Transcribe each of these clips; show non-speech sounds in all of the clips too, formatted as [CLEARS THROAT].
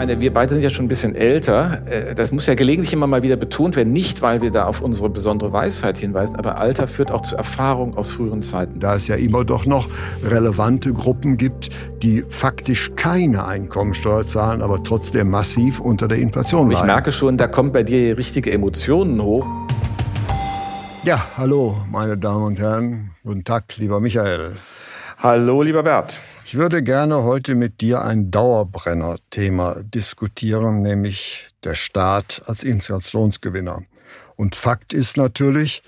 Ich meine, wir beide sind ja schon ein bisschen älter. Äh, das muss ja gelegentlich immer mal wieder betont werden. Nicht, weil wir da auf unsere besondere Weisheit hinweisen, aber Alter führt auch zu Erfahrung aus früheren Zeiten. Da es ja immer doch noch relevante Gruppen gibt, die faktisch keine Einkommensteuer zahlen, aber trotzdem massiv unter der Inflation leiden. Ich merke schon, da kommen bei dir richtige Emotionen hoch. Ja, hallo, meine Damen und Herren. Guten Tag, lieber Michael. Hallo, lieber Bert. Ich würde gerne heute mit dir ein Dauerbrenner-Thema diskutieren, nämlich der Staat als Inflationsgewinner. Und Fakt ist natürlich,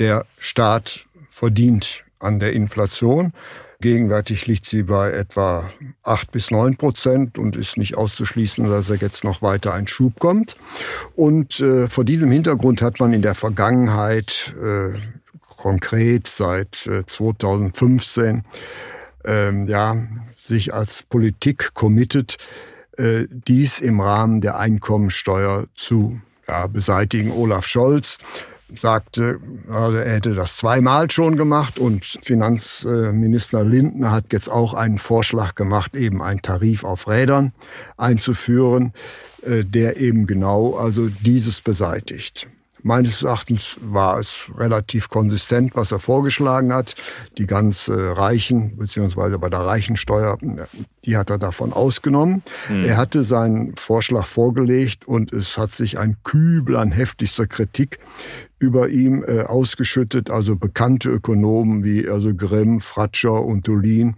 der Staat verdient an der Inflation. Gegenwärtig liegt sie bei etwa acht bis neun Prozent und ist nicht auszuschließen, dass er jetzt noch weiter ein Schub kommt. Und äh, vor diesem Hintergrund hat man in der Vergangenheit äh, konkret seit 2015 äh, ähm, ja, sich als Politik committed, äh, dies im Rahmen der Einkommensteuer zu ja, beseitigen. Olaf Scholz sagte, er hätte das zweimal schon gemacht und Finanzminister Lindner hat jetzt auch einen Vorschlag gemacht, eben einen Tarif auf Rädern einzuführen, äh, der eben genau also dieses beseitigt. Meines Erachtens war es relativ konsistent, was er vorgeschlagen hat. Die ganz äh, Reichen, beziehungsweise bei der Reichensteuer, die hat er davon ausgenommen. Mhm. Er hatte seinen Vorschlag vorgelegt und es hat sich ein Kübel an heftigster Kritik über ihm äh, ausgeschüttet. Also bekannte Ökonomen wie also Grimm, Fratscher und Dolin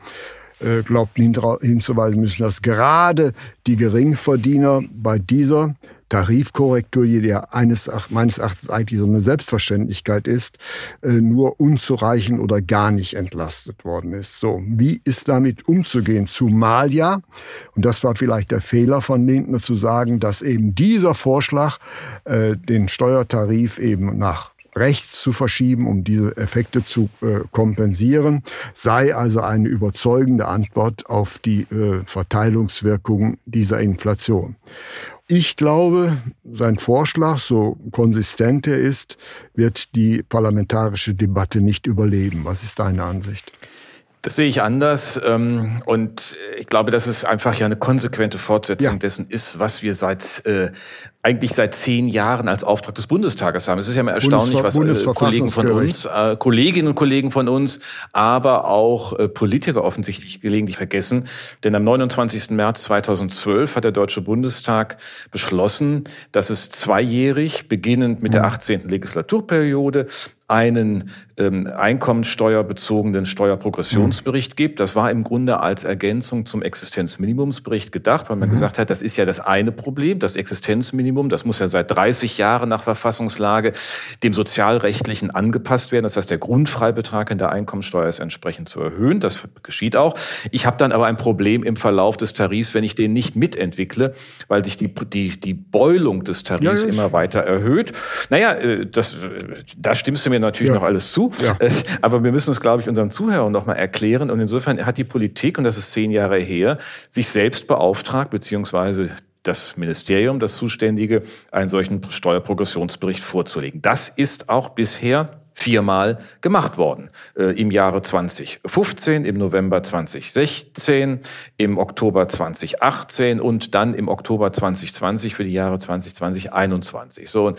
äh, glaubten hinzuweisen müssen, dass gerade die Geringverdiener bei dieser Tarifkorrektur, die ja eines, meines Erachtens eigentlich so eine Selbstverständlichkeit ist, äh, nur unzureichend oder gar nicht entlastet worden ist. So, wie ist damit umzugehen? Zumal ja, und das war vielleicht der Fehler von Lindner zu sagen, dass eben dieser Vorschlag äh, den Steuertarif eben nach rechts zu verschieben, um diese Effekte zu äh, kompensieren, sei also eine überzeugende Antwort auf die äh, Verteilungswirkungen dieser Inflation. Ich glaube, sein Vorschlag, so konsistent er ist, wird die parlamentarische Debatte nicht überleben. Was ist deine Ansicht? Das sehe ich anders. Ähm, und ich glaube, dass es einfach ja eine konsequente Fortsetzung ja. dessen ist, was wir seit äh, eigentlich seit zehn Jahren als Auftrag des Bundestages haben. Es ist ja immer erstaunlich, was äh, Kollegen von uns, äh, Kolleginnen und Kollegen von uns, aber auch äh, Politiker offensichtlich gelegentlich vergessen. Denn am 29. März 2012 hat der Deutsche Bundestag beschlossen, dass es zweijährig, beginnend mit der 18. Mhm. Legislaturperiode, einen ähm, einkommensteuerbezogenen Steuerprogressionsbericht mhm. gibt. Das war im Grunde als Ergänzung zum Existenzminimumsbericht gedacht, weil man mhm. gesagt hat, das ist ja das eine Problem, das Existenzminimum Minimum, das muss ja seit 30 Jahren nach Verfassungslage dem sozialrechtlichen angepasst werden. Das heißt, der Grundfreibetrag in der Einkommensteuer ist entsprechend zu erhöhen. Das geschieht auch. Ich habe dann aber ein Problem im Verlauf des Tarifs, wenn ich den nicht mitentwickle, weil sich die, die, die Beulung des Tarifs ja, immer weiter erhöht. Naja, äh, das, da stimmst du mir natürlich ja. noch alles zu. Ja. Äh, aber wir müssen es, glaube ich, unseren Zuhörern noch mal erklären. Und insofern hat die Politik, und das ist zehn Jahre her, sich selbst beauftragt, beziehungsweise das Ministerium, das Zuständige, einen solchen Steuerprogressionsbericht vorzulegen. Das ist auch bisher viermal gemacht worden. Äh, Im Jahre 2015, im November 2016, im Oktober 2018 und dann im Oktober 2020 für die Jahre 2020, 2021. So, und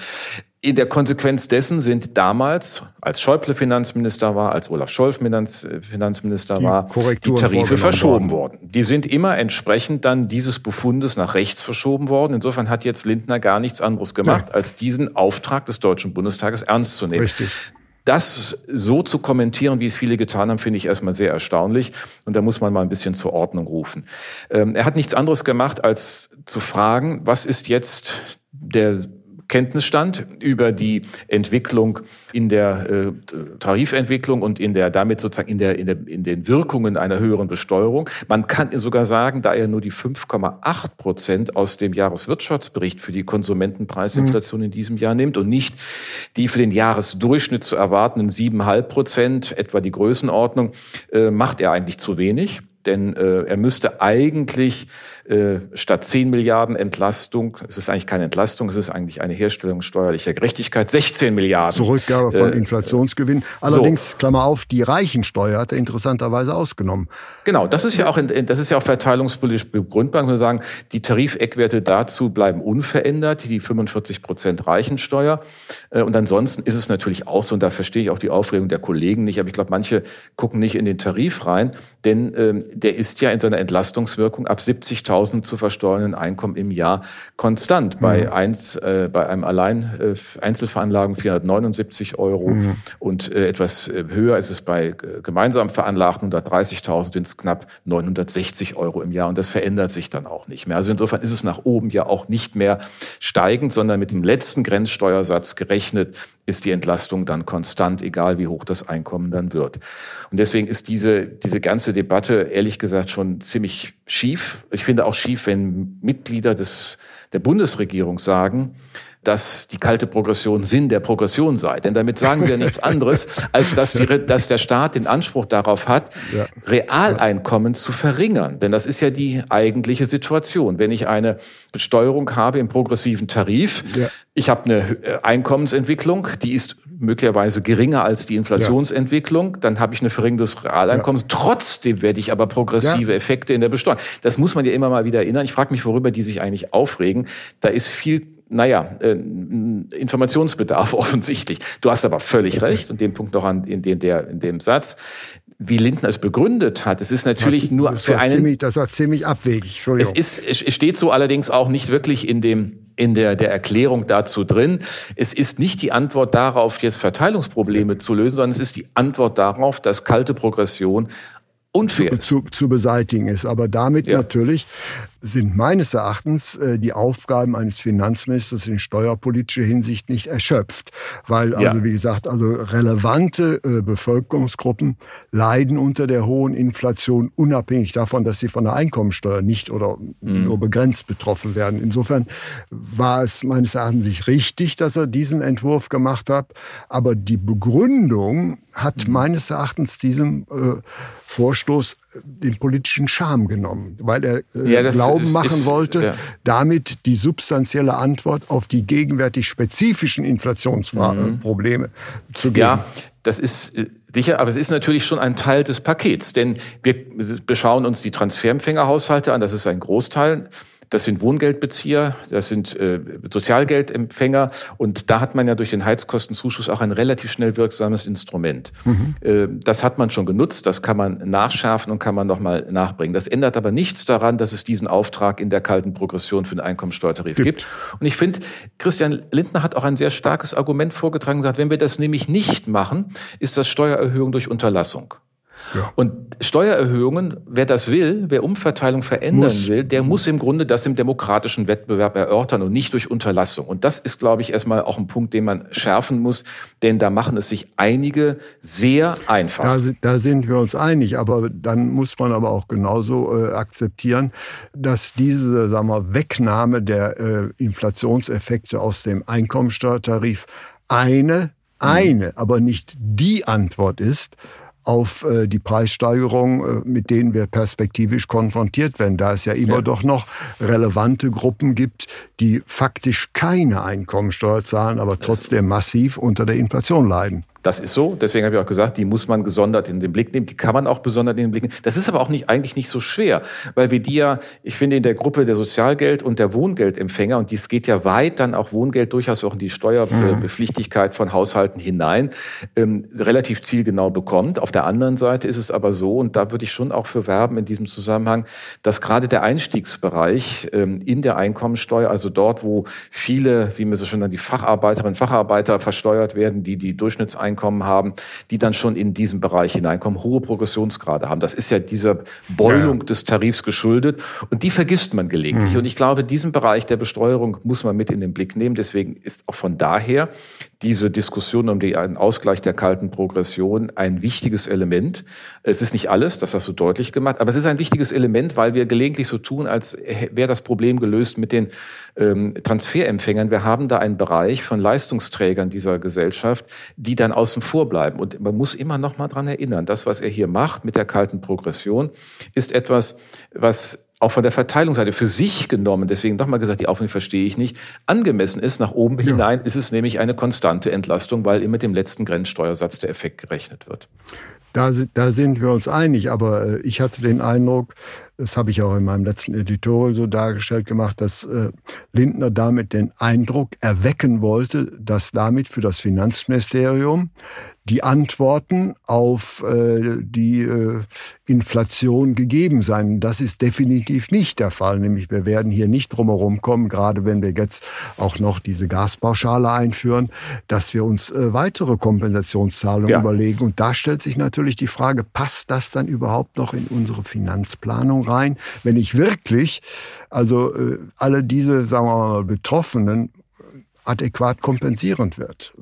in der Konsequenz dessen sind damals, als Schäuble Finanzminister war, als Olaf Scholz Finanzminister die war, die Tarife verschoben worden. worden. Die sind immer entsprechend dann dieses Befundes nach rechts verschoben worden. Insofern hat jetzt Lindner gar nichts anderes gemacht, ja. als diesen Auftrag des Deutschen Bundestages ernst zu nehmen. Richtig. Das so zu kommentieren, wie es viele getan haben, finde ich erstmal sehr erstaunlich. Und da muss man mal ein bisschen zur Ordnung rufen. Ähm, er hat nichts anderes gemacht, als zu fragen, was ist jetzt der Kenntnisstand über die Entwicklung in der äh, Tarifentwicklung und in der damit sozusagen in der, in der in den Wirkungen einer höheren Besteuerung. Man kann sogar sagen, da er nur die 5,8 Prozent aus dem Jahreswirtschaftsbericht für die Konsumentenpreisinflation mhm. in diesem Jahr nimmt und nicht die für den Jahresdurchschnitt zu erwartenden 7,5 Prozent, etwa die Größenordnung, äh, macht er eigentlich zu wenig. Denn äh, er müsste eigentlich äh, statt 10 Milliarden Entlastung, es ist eigentlich keine Entlastung, es ist eigentlich eine Herstellung steuerlicher Gerechtigkeit, 16 Milliarden. Zurückgabe von äh, Inflationsgewinn. Allerdings, so. Klammer auf, die Reichensteuer hat er interessanterweise ausgenommen. Genau, das ist ja auch, das ist ja auch verteilungspolitisch begründbar. Wir sagen, die Tarifeckwerte dazu bleiben unverändert, die 45 Prozent Reichensteuer. Äh, und ansonsten ist es natürlich auch so, und da verstehe ich auch die Aufregung der Kollegen nicht, aber ich glaube, manche gucken nicht in den Tarif rein, denn ähm, der ist ja in seiner Entlastungswirkung ab 70.000 10.000 zu versteuernden Einkommen im Jahr konstant. Bei, mhm. eins, äh, bei einem allein äh, Einzelveranlagung 479 Euro mhm. und äh, etwas äh, höher ist es bei äh, gemeinsam veranlagten 130.000 sind es knapp 960 Euro im Jahr und das verändert sich dann auch nicht mehr. Also insofern ist es nach oben ja auch nicht mehr steigend, sondern mit dem letzten Grenzsteuersatz gerechnet ist die Entlastung dann konstant, egal wie hoch das Einkommen dann wird. Und deswegen ist diese, diese ganze Debatte ehrlich gesagt schon ziemlich schief. Ich finde auch schief, wenn Mitglieder des, der Bundesregierung sagen, dass die kalte Progression Sinn der Progression sei. Denn damit sagen sie ja nichts [LAUGHS] anderes, als dass, die, dass der Staat den Anspruch darauf hat, ja. Realeinkommen zu verringern. Denn das ist ja die eigentliche Situation. Wenn ich eine Besteuerung habe im progressiven Tarif, ja. ich habe eine äh, Einkommensentwicklung, die ist möglicherweise geringer als die Inflationsentwicklung, ja. dann habe ich eine Verringerung des Realeinkommens. Ja. Trotzdem werde ich aber progressive ja. Effekte in der Besteuerung. Das muss man ja immer mal wieder erinnern. Ich frage mich, worüber die sich eigentlich aufregen. Da ist viel naja, äh, Informationsbedarf [LAUGHS] offensichtlich. Du hast aber völlig recht und den Punkt noch an in, den, der, in dem Satz. Wie Lindner es begründet hat, es ist natürlich das nur für einen. Ziemlich, das war ziemlich abwegig. Entschuldigung. Es, ist, es steht so allerdings auch nicht wirklich in dem in der, der Erklärung dazu drin. Es ist nicht die Antwort darauf, jetzt Verteilungsprobleme zu lösen, sondern es ist die Antwort darauf, dass kalte Progression unfair zu, zu, zu beseitigen ist. Aber damit ja. natürlich sind meines Erachtens äh, die Aufgaben eines Finanzministers in steuerpolitischer Hinsicht nicht erschöpft, weil also ja. wie gesagt also relevante äh, Bevölkerungsgruppen leiden unter der hohen Inflation unabhängig davon, dass sie von der Einkommensteuer nicht oder mhm. nur begrenzt betroffen werden. Insofern war es meines Erachtens nicht richtig, dass er diesen Entwurf gemacht hat, aber die Begründung hat mhm. meines Erachtens diesem äh, Vorstoß den politischen Charme genommen, weil er äh, ja, Glauben ist, machen ist, wollte, ja. damit die substanzielle Antwort auf die gegenwärtig spezifischen Inflationsprobleme mhm. zu geben. Ja, das ist äh, sicher, aber es ist natürlich schon ein Teil des Pakets, denn wir beschauen uns die Transferempfängerhaushalte an, das ist ein Großteil. Das sind Wohngeldbezieher, das sind äh, Sozialgeldempfänger und da hat man ja durch den Heizkostenzuschuss auch ein relativ schnell wirksames Instrument. Mhm. Äh, das hat man schon genutzt, das kann man nachschärfen und kann man nochmal nachbringen. Das ändert aber nichts daran, dass es diesen Auftrag in der kalten Progression für den Einkommensteuertarif gibt. gibt. Und ich finde, Christian Lindner hat auch ein sehr starkes Argument vorgetragen, sagt, wenn wir das nämlich nicht machen, ist das Steuererhöhung durch Unterlassung. Ja. Und Steuererhöhungen, wer das will, wer Umverteilung verändern muss. will, der muss im Grunde das im demokratischen Wettbewerb erörtern und nicht durch Unterlassung. Und das ist, glaube ich, erstmal auch ein Punkt, den man schärfen muss, denn da machen es sich einige sehr einfach. Da, da sind wir uns einig, aber dann muss man aber auch genauso äh, akzeptieren, dass diese sagen wir, Wegnahme der äh, Inflationseffekte aus dem Einkommensteuertarif eine, eine, mhm. aber nicht die Antwort ist, auf äh, die Preissteigerung, äh, mit denen wir perspektivisch konfrontiert werden, da es ja immer ja. doch noch relevante Gruppen gibt, die faktisch keine Einkommensteuer zahlen, aber trotzdem massiv unter der Inflation leiden. Das ist so. Deswegen habe ich auch gesagt, die muss man gesondert in den Blick nehmen. Die kann man auch besonders in den Blick nehmen. Das ist aber auch nicht, eigentlich nicht so schwer, weil wir die ja, ich finde, in der Gruppe der Sozialgeld- und der Wohngeldempfänger, und dies geht ja weit dann auch Wohngeld durchaus auch in die Steuerpflichtigkeit von Haushalten hinein, ähm, relativ zielgenau bekommt. Auf der anderen Seite ist es aber so, und da würde ich schon auch für werben in diesem Zusammenhang, dass gerade der Einstiegsbereich ähm, in der Einkommensteuer, also dort, wo viele, wie mir so schon dann die Facharbeiterinnen und Facharbeiter versteuert werden, die die Durchschnittseinkommen Durchschnittseinkommen haben, die dann schon in diesen Bereich hineinkommen, hohe Progressionsgrade haben. Das ist ja dieser Beulung ja. des Tarifs geschuldet und die vergisst man gelegentlich. Mhm. Und ich glaube, diesen Bereich der Besteuerung muss man mit in den Blick nehmen. Deswegen ist auch von daher diese Diskussion um den Ausgleich der kalten Progression ein wichtiges Element. Es ist nicht alles, das hast du deutlich gemacht, aber es ist ein wichtiges Element, weil wir gelegentlich so tun, als wäre das Problem gelöst mit den ähm, Transferempfängern. Wir haben da einen Bereich von Leistungsträgern dieser Gesellschaft, die dann außen vor bleiben. Und man muss immer noch mal dran erinnern, das, was er hier macht mit der kalten Progression, ist etwas, was auch von der Verteilungsseite für sich genommen, deswegen nochmal gesagt, die Aufwendung verstehe ich nicht, angemessen ist. Nach oben ja. hinein ist es nämlich eine konstante Entlastung, weil immer mit dem letzten Grenzsteuersatz der Effekt gerechnet wird. Da, da sind wir uns einig, aber äh, ich hatte den Eindruck, das habe ich auch in meinem letzten Editorial so dargestellt gemacht, dass äh, Lindner damit den Eindruck erwecken wollte, dass damit für das Finanzministerium die Antworten auf äh, die äh, Inflation gegeben seien. Das ist definitiv nicht der Fall. Nämlich wir werden hier nicht drumherum kommen, gerade wenn wir jetzt auch noch diese Gaspauschale einführen, dass wir uns äh, weitere Kompensationszahlungen ja. überlegen. Und da stellt sich natürlich die Frage, passt das dann überhaupt noch in unsere Finanzplanung rein, wenn ich wirklich, also äh, alle diese, sagen wir mal, Betroffenen adäquat kompensierend wird.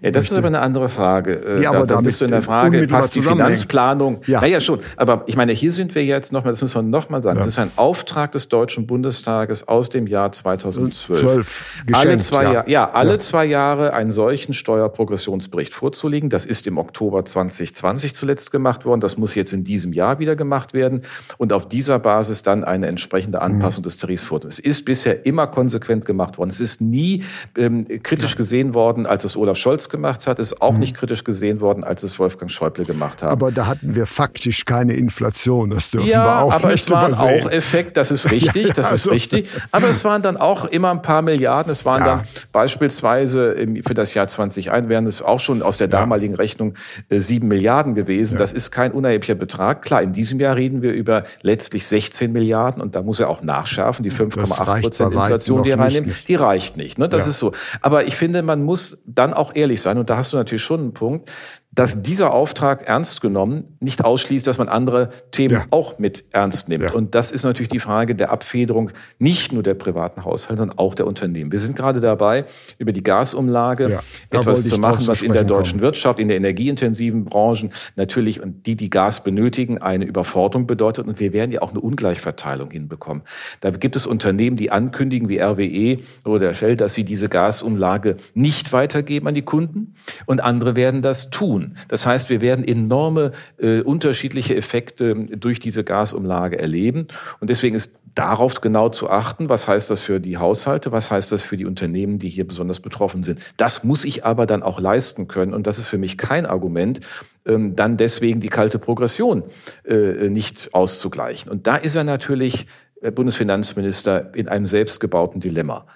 Ja, das ist aber eine andere Frage. Äh, ja, aber da, da bist du in der Frage, passt die Finanzplanung? Ja. Naja, schon. Aber ich meine, hier sind wir jetzt nochmal, das müssen wir nochmal sagen, ja. das ist ein Auftrag des Deutschen Bundestages aus dem Jahr 2012. 12, alle zwei ja. Jahre, ja, alle ja. zwei Jahre einen solchen Steuerprogressionsbericht vorzulegen. Das ist im Oktober 2020 zuletzt gemacht worden. Das muss jetzt in diesem Jahr wieder gemacht werden. Und auf dieser Basis dann eine entsprechende Anpassung mhm. des Tarifs vorzunehmen. Es ist bisher immer konsequent gemacht worden. Es ist nie ähm, kritisch ja. gesehen worden, als es Olaf Scholz gemacht hat, ist auch mhm. nicht kritisch gesehen worden, als es Wolfgang Schäuble gemacht hat. Aber da hatten wir faktisch keine Inflation, das dürfen ja, wir auch aber nicht es war auch Effekt, das ist [LAUGHS] richtig, ja, das also. ist richtig. Aber es waren dann auch immer ein paar Milliarden. Es waren dann beispielsweise für das Jahr 2021 wären es auch schon aus der damaligen Rechnung äh, sieben Milliarden gewesen. Das ist kein unerheblicher Betrag. Klar, in diesem Jahr reden wir über letztlich 16 Milliarden und da muss er auch nachschärfen. Die 5,8 Prozent Inflation, die er reinnimmt, die reicht nicht. Ne? Das ist so. Aber ich finde, man muss dann auch ehrlich sein, und da hast du natürlich schon einen Punkt, dass dieser Auftrag ernst genommen nicht ausschließt, dass man andere Themen ja. auch mit ernst nimmt. Ja. Und das ist natürlich die Frage der Abfederung nicht nur der privaten Haushalte, sondern auch der Unternehmen. Wir sind gerade dabei, über die Gasumlage ja. etwas zu machen, was in der deutschen kommen. Wirtschaft, in der energieintensiven Branchen natürlich und die, die Gas benötigen, eine Überforderung bedeutet. Und wir werden ja auch eine Ungleichverteilung hinbekommen. Da gibt es Unternehmen, die ankündigen, wie RWE oder Shell, dass sie diese Gasumlage nicht weitergeben an die Kunden. Und andere werden das tun tun. Das heißt, wir werden enorme äh, unterschiedliche Effekte durch diese Gasumlage erleben. Und deswegen ist darauf genau zu achten, was heißt das für die Haushalte, was heißt das für die Unternehmen, die hier besonders betroffen sind. Das muss ich aber dann auch leisten können. Und das ist für mich kein Argument, ähm, dann deswegen die kalte Progression äh, nicht auszugleichen. Und da ist er natürlich, äh, Bundesfinanzminister, in einem selbstgebauten Dilemma.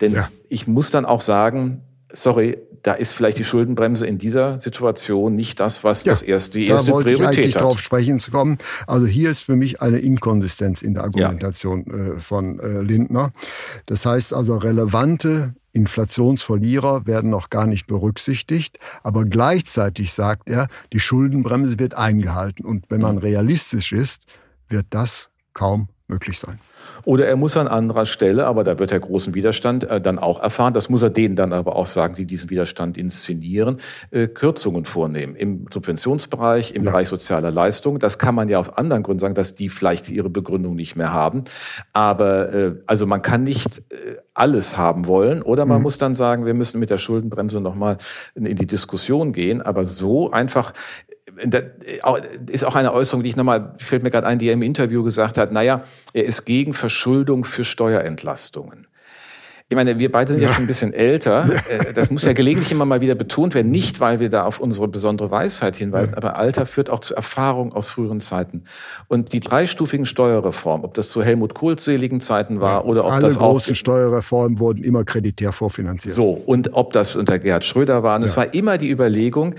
Denn ja. ich muss dann auch sagen, sorry, da ist vielleicht die Schuldenbremse in dieser Situation nicht das, was ja, das erste, die erste da wollte Priorität ich eigentlich hat. darauf sprechen zu kommen. Also hier ist für mich eine Inkonsistenz in der Argumentation ja. Äh, von äh, Lindner. Das heißt also relevante Inflationsverlierer werden noch gar nicht berücksichtigt, aber gleichzeitig sagt er, die Schuldenbremse wird eingehalten und wenn man realistisch ist, wird das kaum möglich sein. Oder er muss an anderer Stelle, aber da wird er großen Widerstand äh, dann auch erfahren, das muss er denen dann aber auch sagen, die diesen Widerstand inszenieren, äh, Kürzungen vornehmen. Im Subventionsbereich, im ja. Bereich sozialer Leistungen. Das kann man ja auf anderen Gründen sagen, dass die vielleicht ihre Begründung nicht mehr haben. Aber äh, also man kann nicht äh, alles haben wollen. Oder man mhm. muss dann sagen, wir müssen mit der Schuldenbremse nochmal in die Diskussion gehen. Aber so einfach das ist auch eine Äußerung, die ich nochmal, fällt mir gerade ein, die er im Interview gesagt hat, naja, er ist gegen Verschuldung für Steuerentlastungen. Ich meine, wir beide sind ja, schon ein bisschen älter. Äh, das muss ja gelegentlich immer mal wieder betont werden. Nicht, weil wir da auf unsere besondere Weisheit hinweisen, aber Alter führt auch zu Erfahrung aus früheren Zeiten. Und die dreistufigen Steuerreform, ob das zu Helmut Kohls seligen Zeiten war oder ob das auch... Alle großen Steuerreformen wurden immer kreditär vorfinanziert. So, und ob das unter Gerhard Schröder war. Und ja. es war immer die Überlegung,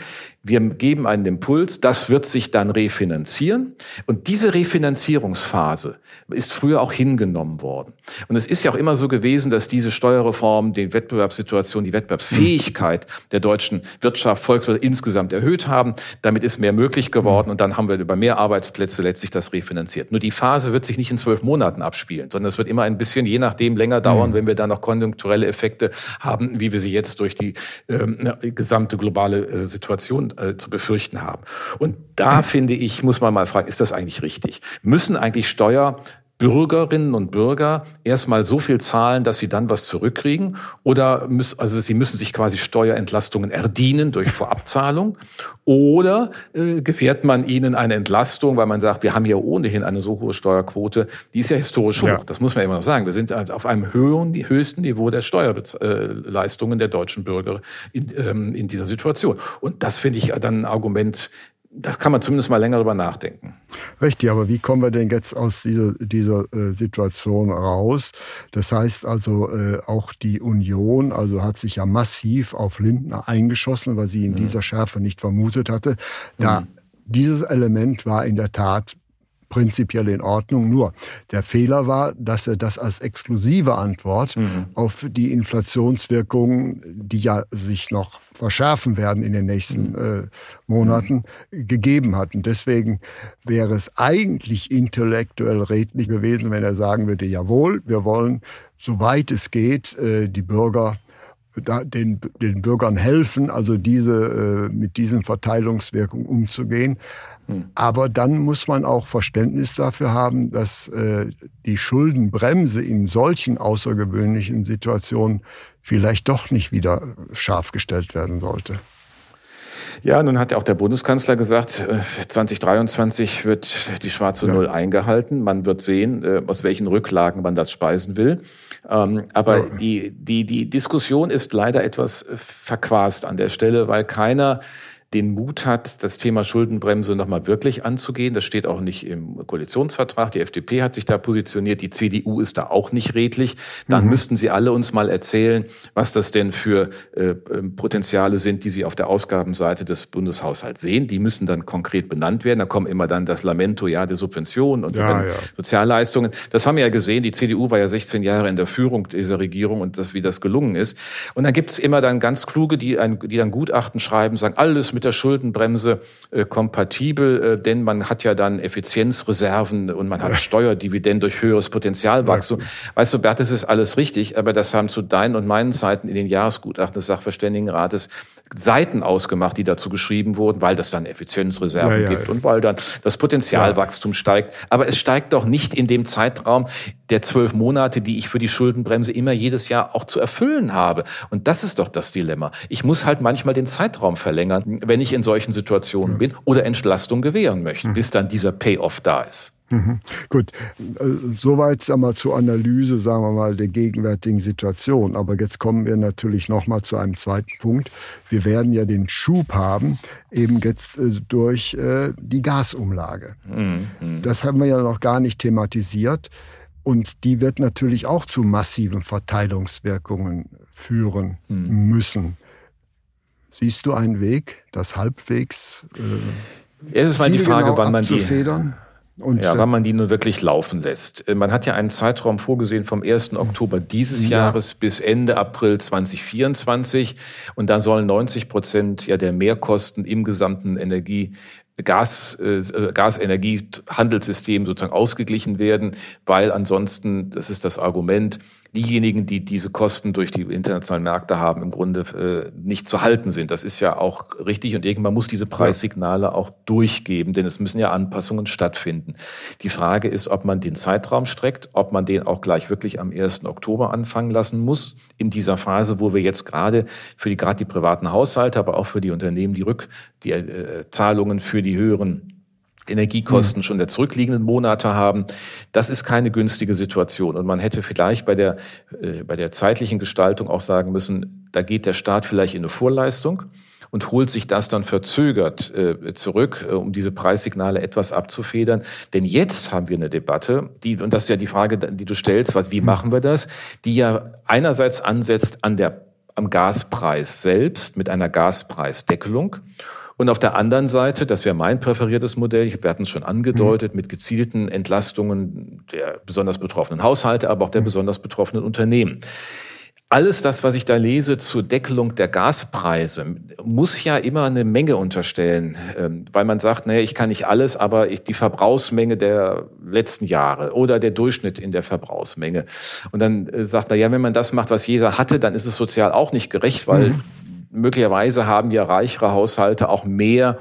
wir geben einen Impuls, das wird sich dann refinanzieren. Und diese Refinanzierungsphase ist früher auch hingenommen worden. Und es ist ja auch immer so gewesen, dass diese Steuerreform die Wettbewerbssituation, die Wettbewerbsfähigkeit der deutschen Wirtschaft, Volkswirtschaft insgesamt erhöht haben. Damit ist mehr möglich geworden und dann haben wir über mehr Arbeitsplätze letztlich das refinanziert. Nur die Phase wird sich nicht in zwölf Monaten abspielen, sondern es wird immer ein bisschen, je nachdem, länger dauern, wenn wir da noch konjunkturelle Effekte haben, wie wir sie jetzt durch die ähm, gesamte globale äh, Situation äh, zu befürchten haben. Und da [CLEARS THROAT] finde ich, muss man mal fragen, ist das eigentlich richtig? Müssen eigentlich Steuer Bürgerinnen und Bürger erstmal so viel zahlen, dass sie dann was zurückkriegen? Oder müssen, also sie müssen sich quasi Steuerentlastungen erdienen durch Vorabzahlung? Oder äh, gewährt man ihnen eine Entlastung, weil man sagt, wir haben ja ohnehin eine so hohe Steuerquote, die ist ja historisch hoch. Ja. Das muss man immer noch sagen. Wir sind auf einem höheren, höchsten Niveau der Steuerleistungen der deutschen Bürger in, ähm, in dieser Situation. Und das finde ich dann ein Argument, das kann man zumindest mal länger darüber nachdenken. Richtig, aber wie kommen wir denn jetzt aus dieser, dieser äh, Situation raus? Das heißt also, äh, auch die Union also hat sich ja massiv auf Lindner eingeschossen, weil sie in mhm. dieser Schärfe nicht vermutet hatte. Da mhm. Dieses Element war in der Tat prinzipiell in Ordnung. Nur der Fehler war, dass er das als exklusive Antwort mhm. auf die Inflationswirkungen, die ja sich noch verschärfen werden in den nächsten mhm. äh, Monaten, mhm. gegeben hat. Und deswegen wäre es eigentlich intellektuell redlich gewesen, wenn er sagen würde, jawohl, wir wollen, soweit es geht, äh, die Bürger den, den Bürgern helfen, also diese, äh, mit diesen Verteilungswirkungen umzugehen. Hm. Aber dann muss man auch Verständnis dafür haben, dass äh, die Schuldenbremse in solchen außergewöhnlichen Situationen vielleicht doch nicht wieder scharf gestellt werden sollte. Ja, nun hat auch der Bundeskanzler gesagt, 2023 äh, wird die schwarze Null eingehalten. Man wird sehen, aus welchen Rücklagen man das speisen will. Ähm, aber ja. die, die, die Diskussion ist leider etwas verquast an der Stelle, weil keiner den Mut hat, das Thema Schuldenbremse nochmal wirklich anzugehen. Das steht auch nicht im Koalitionsvertrag. Die FDP hat sich da positioniert. Die CDU ist da auch nicht redlich. Dann mhm. müssten sie alle uns mal erzählen, was das denn für äh, ähm, Potenziale sind, die sie auf der Ausgabenseite des Bundeshaushalts sehen. Die müssen dann konkret benannt werden. Da kommen immer dann das Lamento, ja, der Subventionen und ja, ja. Sozialleistungen. Das haben wir ja gesehen. Die CDU war ja 16 Jahre in der Führung dieser Regierung und das, wie das gelungen ist. Und dann gibt es immer dann ganz kluge, die, ein, die dann Gutachten schreiben, sagen, alles mit der Schuldenbremse äh, kompatibel, äh, denn man hat ja dann Effizienzreserven und man hat Steuerdividenden durch höheres Potenzialwachstum. Weißt du, Bert, das ist alles richtig, aber das haben zu deinen und meinen Zeiten in den Jahresgutachten des Sachverständigenrates Seiten ausgemacht, die dazu geschrieben wurden, weil das dann Effizienzreserven ja, ja, gibt ja. und weil dann das Potenzialwachstum steigt. Aber es steigt doch nicht in dem Zeitraum der zwölf Monate, die ich für die Schuldenbremse immer jedes Jahr auch zu erfüllen habe. Und das ist doch das Dilemma. Ich muss halt manchmal den Zeitraum verlängern, wenn ich in solchen Situationen bin oder Entlastung gewähren möchte, mhm. bis dann dieser Payoff da ist. Mhm. Gut, äh, soweit sagen wir, zur Analyse, sagen wir mal, der gegenwärtigen Situation. Aber jetzt kommen wir natürlich noch mal zu einem zweiten Punkt. Wir werden ja den Schub haben, eben jetzt äh, durch äh, die Gasumlage. Mhm. Das haben wir ja noch gar nicht thematisiert. Und die wird natürlich auch zu massiven Verteilungswirkungen führen mhm. müssen. Siehst du einen Weg, das halbwegs äh, es ist mal die Frage, wann man die und ja, wann man die nun wirklich laufen lässt. Äh, man hat ja einen Zeitraum vorgesehen vom 1. Oktober dieses ja. Jahres bis Ende April 2024. Und da sollen 90 Prozent ja der Mehrkosten im gesamten Energie Gas, äh, also Gasenergiehandelssystem sozusagen ausgeglichen werden, weil ansonsten, das ist das Argument, diejenigen, die diese Kosten durch die internationalen Märkte haben, im Grunde äh, nicht zu halten sind. Das ist ja auch richtig und irgendwann muss diese Preissignale auch durchgeben, denn es müssen ja Anpassungen stattfinden. Die Frage ist, ob man den Zeitraum streckt, ob man den auch gleich wirklich am 1. Oktober anfangen lassen muss, in dieser Phase, wo wir jetzt gerade für die, gerade die privaten Haushalte, aber auch für die Unternehmen die Rück, die äh, Zahlungen für die höheren Energiekosten hm. schon der zurückliegenden Monate haben. Das ist keine günstige Situation. Und man hätte vielleicht bei der, äh, bei der zeitlichen Gestaltung auch sagen müssen, da geht der Staat vielleicht in eine Vorleistung und holt sich das dann verzögert äh, zurück, äh, um diese Preissignale etwas abzufedern. Denn jetzt haben wir eine Debatte, die, und das ist ja die Frage, die du stellst, was, wie machen wir das, die ja einerseits ansetzt an der, am Gaspreis selbst mit einer Gaspreisdeckelung Und auf der anderen Seite, das wäre mein präferiertes Modell, wir hatten es schon angedeutet, mhm. mit gezielten Entlastungen der besonders betroffenen Haushalte, aber auch der mhm. besonders betroffenen Unternehmen alles das, was ich da lese zur Deckelung der Gaspreise, muss ja immer eine Menge unterstellen, ähm, weil man sagt, naja, ich kann nicht alles, aber die Verbrauchsmenge der letzten Jahre oder der Durchschnitt in der Verbrauchsmenge. Und dann äh, sagt man, ja, wenn man das macht, was jeder hatte, dann ist es sozial auch nicht gerecht, weil mhm. Möglicherweise haben ja reichere Haushalte auch mehr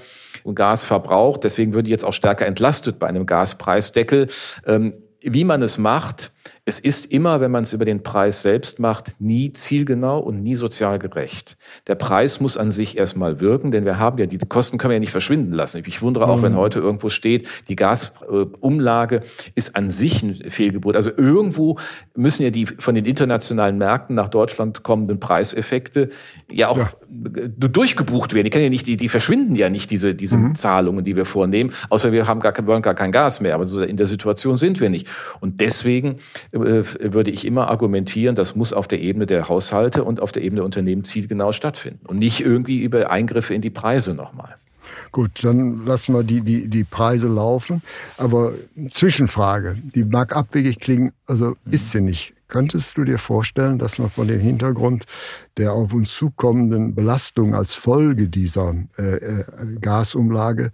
Gas verbraucht. Deswegen würde jetzt auch stärker entlastet bei einem Gaspreisdeckel. Ähm, wie man es macht, es ist immer, wenn man es über den Preis selbst macht, nie zielgenau und nie sozial gerecht. Der Preis muss an sich erstmal wirken, denn wir haben ja, die Kosten können wir ja nicht verschwinden lassen. Ich wundere auch, mhm. wenn heute irgendwo steht, die Gasumlage ist an sich ein Fehlgebot. Also irgendwo müssen ja die von den internationalen Märkten nach Deutschland kommenden Preiseffekte ja auch ja. durchgebucht werden. Die, kann ja nicht, die, die verschwinden ja nicht, diese, diese mhm. Zahlungen, die wir vornehmen, außer wir haben gar, wollen gar kein Gas mehr. Aber in der Situation sind wir nicht. Und deswegen äh, würde ich immer argumentieren, das muss auf der Ebene der Haushalte und auf der Ebene der Unternehmen zielgenau stattfinden und nicht irgendwie über Eingriffe in die Preise nochmal. Gut, dann lassen wir die, die, die Preise laufen. Aber Zwischenfrage, die mag abwegig klingen, also ist sie nicht. Könntest du dir vorstellen, dass man von dem Hintergrund der auf uns zukommenden Belastung als Folge dieser äh, äh, Gasumlage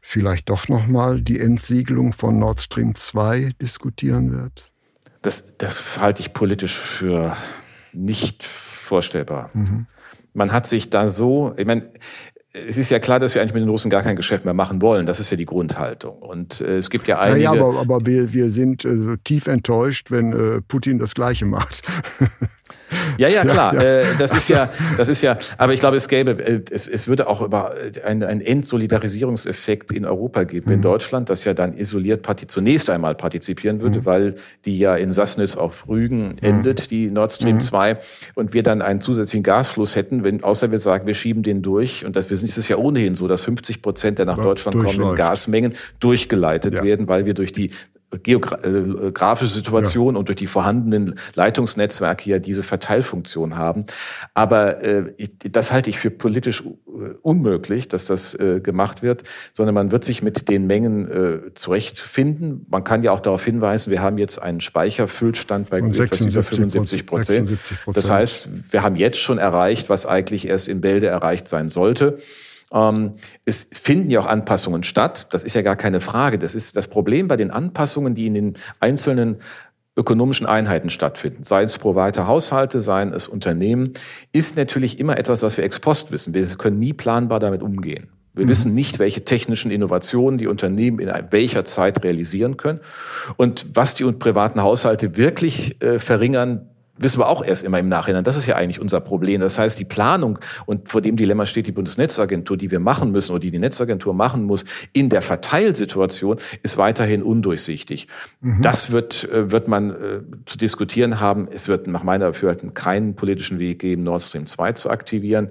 vielleicht doch nochmal die Entsiegelung von Nord Stream 2 diskutieren wird? Das, das halte ich politisch für nicht vorstellbar. Mhm. Man hat sich da so, ich meine, es ist ja klar, dass wir eigentlich mit den Russen gar kein Geschäft mehr machen wollen. Das ist ja die Grundhaltung. Und äh, es gibt ja einige... Naja, aber, aber wir, wir sind äh, tief enttäuscht, wenn äh, Putin das Gleiche macht. [LAUGHS] Ja, ja, klar. Ja, ja. Äh, das ist ja, das ist ja, aber ich glaube, es gäbe, äh, es, es würde auch über einen, einen Entsolidarisierungseffekt in Europa geben, mhm. in Deutschland, das ja dann isoliert zunächst einmal partizipieren würde, mhm. weil die ja in Sassnitz auf Rügen mhm. endet, die Nord Stream mhm. 2, und wir dann einen zusätzlichen Gasfluss hätten, wenn, außer wir sagen, wir schieben den durch, und das, wir sind, es ist ja ohnehin so, dass 50 Prozent der nach Deutschland kommenden Gasmengen durchgeleitet ja. werden, weil wir durch die geografische äh, Situation ja. und durch die vorhandenen Leitungsnetzwerke ja diese Verteilfunktion haben. Aber äh, das halte ich für politisch äh, unmöglich, dass das äh, gemacht wird, sondern man wird sich mit den Mengen äh, zurechtfinden. Man kann ja auch darauf hinweisen, wir haben jetzt einen Speicherfüllstand bei etwas über 75 Prozent. Das heißt, wir haben jetzt schon erreicht, was eigentlich erst in Bälde erreicht sein sollte. Ähm, es finden ja auch Anpassungen statt. Das ist ja gar keine Frage. Das ist das Problem bei den Anpassungen, die in den einzelnen ökonomischen Einheiten stattfinden, seien es pro weite Haushalte, seien es Unternehmen, ist natürlich immer etwas, was wir ex post wissen. Wir können nie planbar damit umgehen. Wir mhm. wissen nicht, welche technischen Innovationen die Unternehmen in welcher Zeit realisieren können. Und was die privaten Haushalte wirklich äh, verringern, wissen wir auch erst immer im Nachhinein. Das ist ja eigentlich unser Problem. Das heißt, die Planung und vor dem Dilemma steht die Bundesnetzagentur, die wir machen müssen oder die die Netzagentur machen muss, in der Verteilsituation ist weiterhin undurchsichtig. Mhm. Das wird, äh, wird man äh, zu diskutieren haben. Es wird nach meiner Befürchtung keinen politischen Weg geben, Nord Stream 2 zu aktivieren.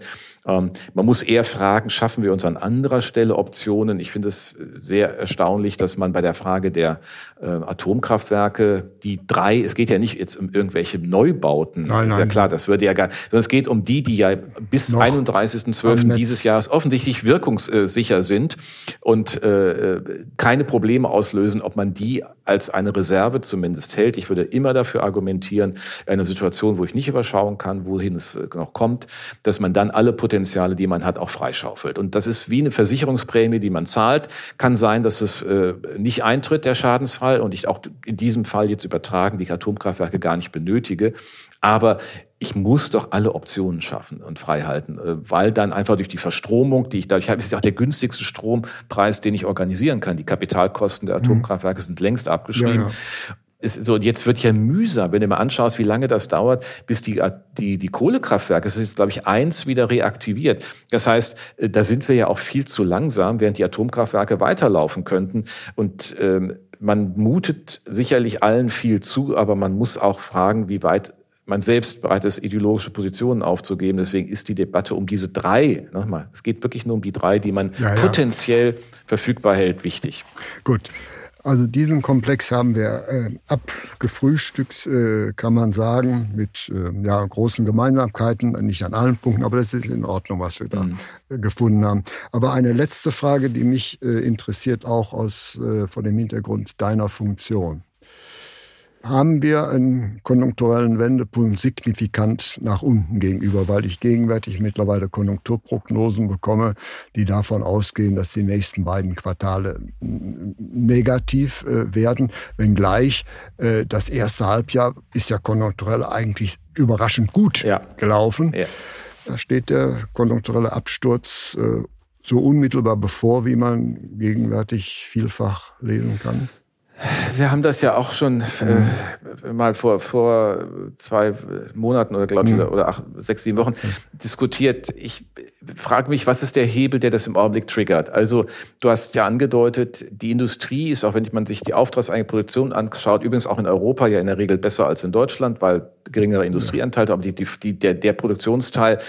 Ähm, man muss eher fragen, schaffen wir uns an anderer Stelle Optionen? Ich finde es sehr erstaunlich, dass man bei der Frage der äh, Atomkraftwerke, die drei, es geht ja nicht jetzt um irgendwelche Neubauten, nein, ist ja klar, das würde ja gar, sondern es geht um die, die ja bis 31.12. dieses Jahres offensichtlich wirkungssicher sind und äh, keine Probleme auslösen, ob man die als eine Reserve zumindest hält. Ich würde immer dafür argumentieren, eine Situation, wo ich nicht überschauen kann, wohin es noch kommt, dass man dann alle Potenziale, die man hat, auch freischaufelt. Und das ist wie eine Versicherungsprämie, die man zahlt. Kann sein, dass es äh, nicht eintritt, der Schadensfall, und ich auch in diesem Fall jetzt übertragen die Atomkraftwerke gar nicht benötige. Aber ich muss doch alle Optionen schaffen und freihalten, äh, weil dann einfach durch die Verstromung, die ich dadurch habe, ist ja auch der günstigste Strompreis, den ich organisieren kann. Die Kapitalkosten der mhm. Atomkraftwerke sind längst abgeschrieben. Ja, ja ist so, jetzt wird ja mühsam, wenn du mal anschaust, wie lange das dauert, bis die, die, die Kohlekraftwerke, es ist, glaube ich, eins wieder reaktiviert. Das heißt, äh, da sind wir ja auch viel zu langsam, während die Atomkraftwerke weiterlaufen könnten. Und ähm, man mutet sicherlich allen viel zu, aber man muss auch fragen, wie weit man selbst bereit ist, ideologische Positionen aufzugeben. Deswegen ist die Debatte um diese drei, nochmal, es geht wirklich nur um die drei, die man ja, ja. potenziell verfügbar hält, wichtig. Gut. Also diesen Komplex haben wir äh, abgefrühstückt, äh, kann man sagen, mit äh, ja, großen Gemeinsamkeiten, nicht an allen Punkten, aber das ist in Ordnung, was wir da mhm. gefunden haben. Aber eine letzte Frage, die mich äh, interessiert, auch aus, äh, vor dem Hintergrund deiner Funktion haben wir einen konjunkturellen Wendepunkt signifikant nach unten gegenüber, weil ich gegenwärtig mittlerweile Konjunkturprognosen bekomme, die davon ausgehen, dass die nächsten beiden Quartale negativ äh, werden, wenngleich äh, das erste Halbjahr ist ja konjunkturell eigentlich überraschend gut ja. gelaufen. Ja. Da steht der konjunkturelle Absturz äh, so unmittelbar bevor, wie man gegenwärtig vielfach lesen kann. Wir haben das ja auch schon äh, mal vor, vor zwei Monaten oder glaube ich, mhm. oder acht, sechs, sieben Wochen mhm. diskutiert. Ich frage mich, was ist der Hebel, der das im Augenblick triggert? Also du hast ja angedeutet, die Industrie ist, auch wenn man sich die auftragseigene Produktion anschaut, übrigens auch in Europa ja in der Regel besser als in Deutschland, weil geringere Industrieanteile, aber die, die, der, der Produktionsteil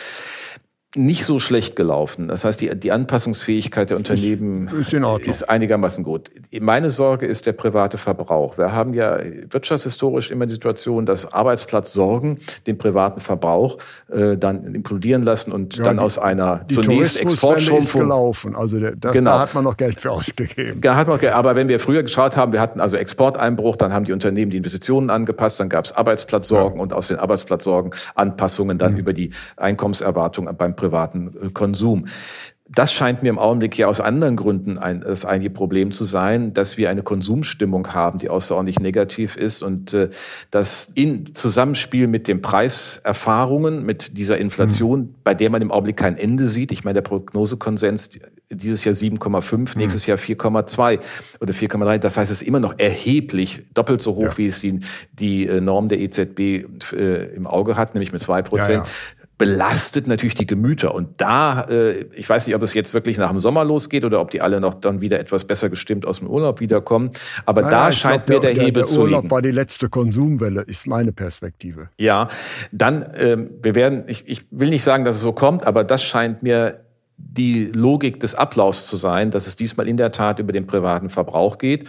nicht so schlecht gelaufen. Das heißt, die, die Anpassungsfähigkeit der Unternehmen ist, ist, ist, einigermaßen gut. Meine Sorge ist der private Verbrauch. Wir haben ja wirtschaftshistorisch immer die Situation, dass Arbeitsplatzsorgen den privaten Verbrauch äh, dann implodieren lassen und ja, dann aus einer die zunächst Exportschrumpfung gelaufen. Also das, genau. da hat man noch Geld für ausgegeben. Da hat man, aber wenn wir früher geschaut haben, wir hatten also Exporteinbruch, dann haben die Unternehmen die Investitionen angepasst, dann gab es Arbeitsplatzsorgen ja. und aus den Arbeitsplatzsorgen Anpassungen dann mhm. über die Einkommenserwartung beim privaten äh, Konsum. Das scheint mir im Augenblick ja aus anderen Gründen ein, das eigentliche Problem zu sein, dass wir eine Konsumstimmung haben, die außerordentlich negativ ist und äh, das in Zusammenspiel mit den Preiserfahrungen, mit dieser Inflation, mhm. bei der man im Augenblick kein Ende sieht. Ich meine, der Prognosekonsens dieses Jahr 7,5, mhm. nächstes Jahr 4,2 oder 4,3. Das heißt, es ist immer noch erheblich doppelt so hoch, ja. wie es die, die äh, Norm der EZB äh, im Auge hat, nämlich mit zwei Prozent. Ja, ja belastet natürlich die Gemüter. Und da, äh, ich weiß nicht, ob es jetzt wirklich nach dem Sommer losgeht oder ob die alle noch dann wieder etwas besser gestimmt aus dem Urlaub wiederkommen. Aber naja, da scheint glaub, mir der, der Hebel der zu liegen. Der Urlaub war die letzte Konsumwelle, ist meine Perspektive. Ja, dann, ähm, wir werden, ich, ich will nicht sagen, dass es so kommt, aber das scheint mir die Logik des Ablaufs zu sein, dass es diesmal in der Tat über den privaten Verbrauch geht.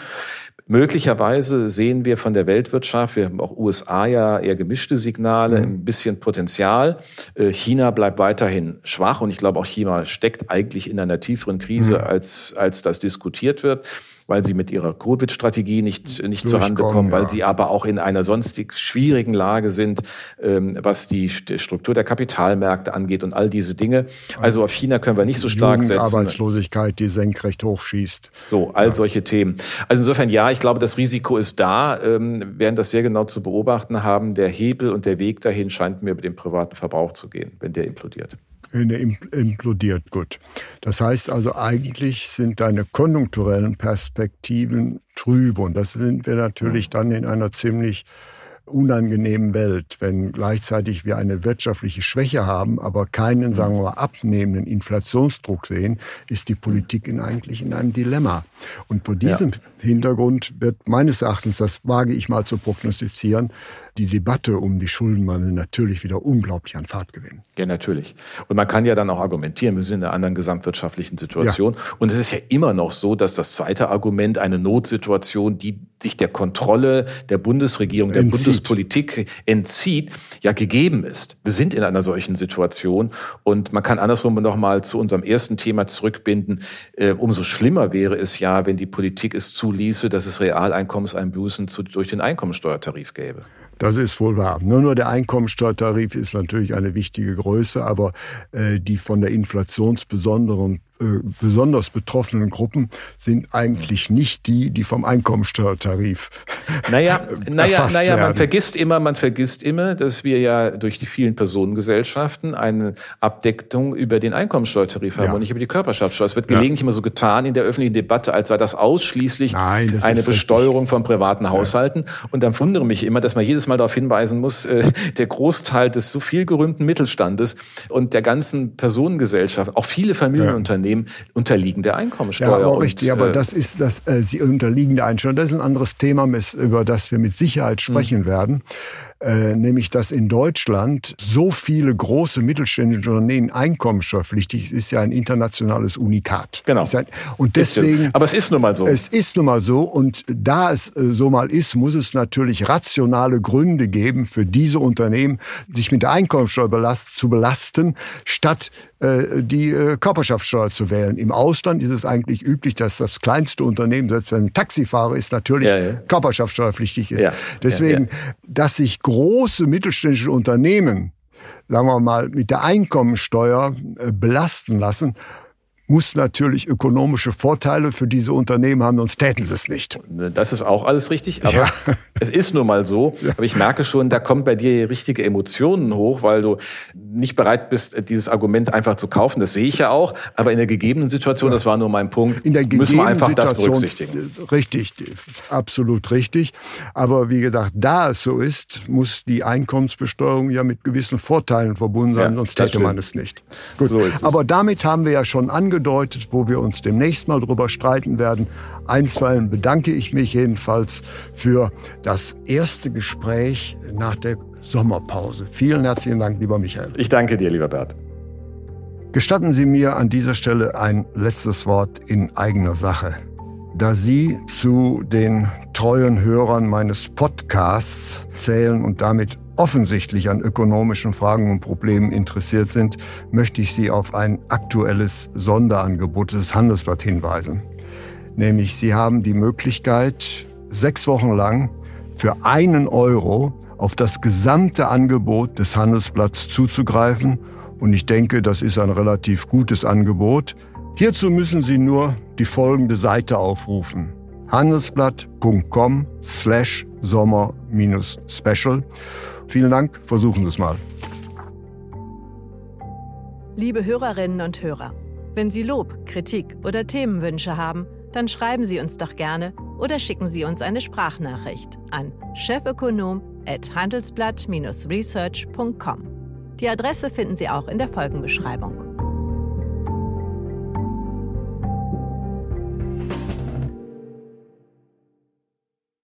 Möglicherweise sehen wir von der Weltwirtschaft, wir haben auch USA ja eher gemischte Signale, mhm. ein bisschen Potenzial. Äh, China bleibt weiterhin schwach und ich glaube auch China steckt eigentlich in einer tieferen Krise, mhm. als, als das diskutiert wird weil sie mit ihrer Covid-Strategie nicht, nicht zurande kommen, weil ja. sie aber auch in einer sonstig schwierigen Lage sind, ähm, was die Struktur der Kapitalmärkte angeht und all diese Dinge. Also auf China können wir nicht so stark setzen. Arbeitslosigkeit, die senkrecht hochschießt. So, all ja. solche Themen. Also insofern ja, ich glaube, das Risiko ist da. Ähm, werden das sehr genau zu beobachten haben. Der Hebel und der Weg dahin scheint mir über den privaten Verbrauch zu gehen, wenn der implodiert implodiert. Gut. Das heißt also, eigentlich sind deine konjunkturellen Perspektiven trüb und das sind wir natürlich dann in einer ziemlich unangenehmen Welt, wenn gleichzeitig wir eine wirtschaftliche Schwäche haben, aber keinen, sagen wir mal, abnehmenden Inflationsdruck sehen, ist die Politik in eigentlich in einem Dilemma. Und vor diesem ja. Hintergrund wird meines Erachtens, das wage ich mal zu prognostizieren, die Debatte um die Schuldenmangel natürlich wieder unglaublich an Fahrt gewinnen. Ja, natürlich. Und man kann ja dann auch argumentieren, wir sind in einer anderen gesamtwirtschaftlichen Situation. Ja. Und es ist ja immer noch so, dass das zweite Argument, eine Notsituation, die sich der Kontrolle der Bundesregierung, der entzieht. Bundespolitik entzieht, ja gegeben ist. Wir sind in einer solchen Situation. Und man kann andersrum noch mal zu unserem ersten Thema zurückbinden. Äh, umso schlimmer wäre es ja, wenn die Politik es zuließe, dass es Realeinkommenseinbußen zu, durch den Einkommensteuertarif gäbe. Das ist wohl wahr. Nur, nur der Einkommensteuertarif ist natürlich eine wichtige Größe, aber äh, die von der inflationsbesonderen äh, besonders betroffenen Gruppen sind eigentlich nicht die, die vom Einkommensteuertarif naja, naja, naja, man vergisst immer, man vergisst immer, dass wir ja durch die vielen Personengesellschaften eine Abdeckung über den Einkommensteuertarif haben ja. und nicht über die Körperschaftssteuer. Es wird gelegentlich ja. immer so getan in der öffentlichen Debatte, als sei das ausschließlich Nein, das eine Besteuerung richtig. von privaten Haushalten. Ja. Und dann wundere mich immer, dass man jedes Mal darauf hinweisen muss, äh, der Großteil des so viel gerühmten Mittelstandes und der ganzen Personengesellschaft, auch viele Familienunternehmen, Unternehmen unterliegen der Einkommensteuer. Ja, aber und, richtig, aber äh, das ist das, äh, sie unterliegen der Einstellung. Das ist ein anderes Thema, über das wir mit Sicherheit sprechen hm. werden. Äh, nämlich dass in Deutschland so viele große mittelständische Unternehmen einkommensteuerpflichtig ist ja ein internationales Unikat. Genau. Ein, und deswegen. Aber es ist nun mal so. Es ist nun mal so und da es äh, so mal ist, muss es natürlich rationale Gründe geben für diese Unternehmen, sich mit der Einkommensteuer belast, zu belasten, statt äh, die äh, Körperschaftssteuer zu wählen. Im Ausland ist es eigentlich üblich, dass das kleinste Unternehmen, selbst wenn ein Taxifahrer ist, natürlich ja, ja. körperschaftssteuerpflichtig ist. Ja, Deswegen, dass sich große mittelständische Unternehmen, sagen wir mal, mit der Einkommensteuer äh, belasten lassen, muss natürlich ökonomische Vorteile für diese Unternehmen haben, sonst täten sie es nicht. Das ist auch alles richtig, aber ja. es ist nun mal so. Ja. Aber ich merke schon, da kommen bei dir richtige Emotionen hoch, weil du nicht bereit bist, dieses Argument einfach zu kaufen. Das sehe ich ja auch. Aber in der gegebenen Situation, ja. das war nur mein Punkt, in der müssen wir einfach Situation, das berücksichtigen. Richtig, absolut richtig. Aber wie gesagt, da es so ist, muss die Einkommensbesteuerung ja mit gewissen Vorteilen verbunden sein, sonst täte man es nicht. Gut. So aber damit haben wir ja schon angedeutet, angedeutet, wo wir uns demnächst mal drüber streiten werden. Einstweilen bedanke ich mich jedenfalls für das erste Gespräch nach der Sommerpause. Vielen herzlichen Dank, lieber Michael. Ich danke dir, lieber Bert. Gestatten Sie mir an dieser Stelle ein letztes Wort in eigener Sache. Da Sie zu den treuen Hörern meines Podcasts zählen und damit offensichtlich an ökonomischen Fragen und Problemen interessiert sind, möchte ich Sie auf ein aktuelles Sonderangebot des Handelsblatt hinweisen. Nämlich Sie haben die Möglichkeit, sechs Wochen lang für einen Euro auf das gesamte Angebot des Handelsblatts zuzugreifen. Und ich denke, das ist ein relativ gutes Angebot. Hierzu müssen Sie nur die folgende Seite aufrufen. handelsblatt.com slash Sommer-Special. Vielen Dank, versuchen Sie es mal. Liebe Hörerinnen und Hörer, wenn Sie Lob, Kritik oder Themenwünsche haben, dann schreiben Sie uns doch gerne oder schicken Sie uns eine Sprachnachricht an chefökonom@handelsblatt-research.com. Die Adresse finden Sie auch in der Folgenbeschreibung.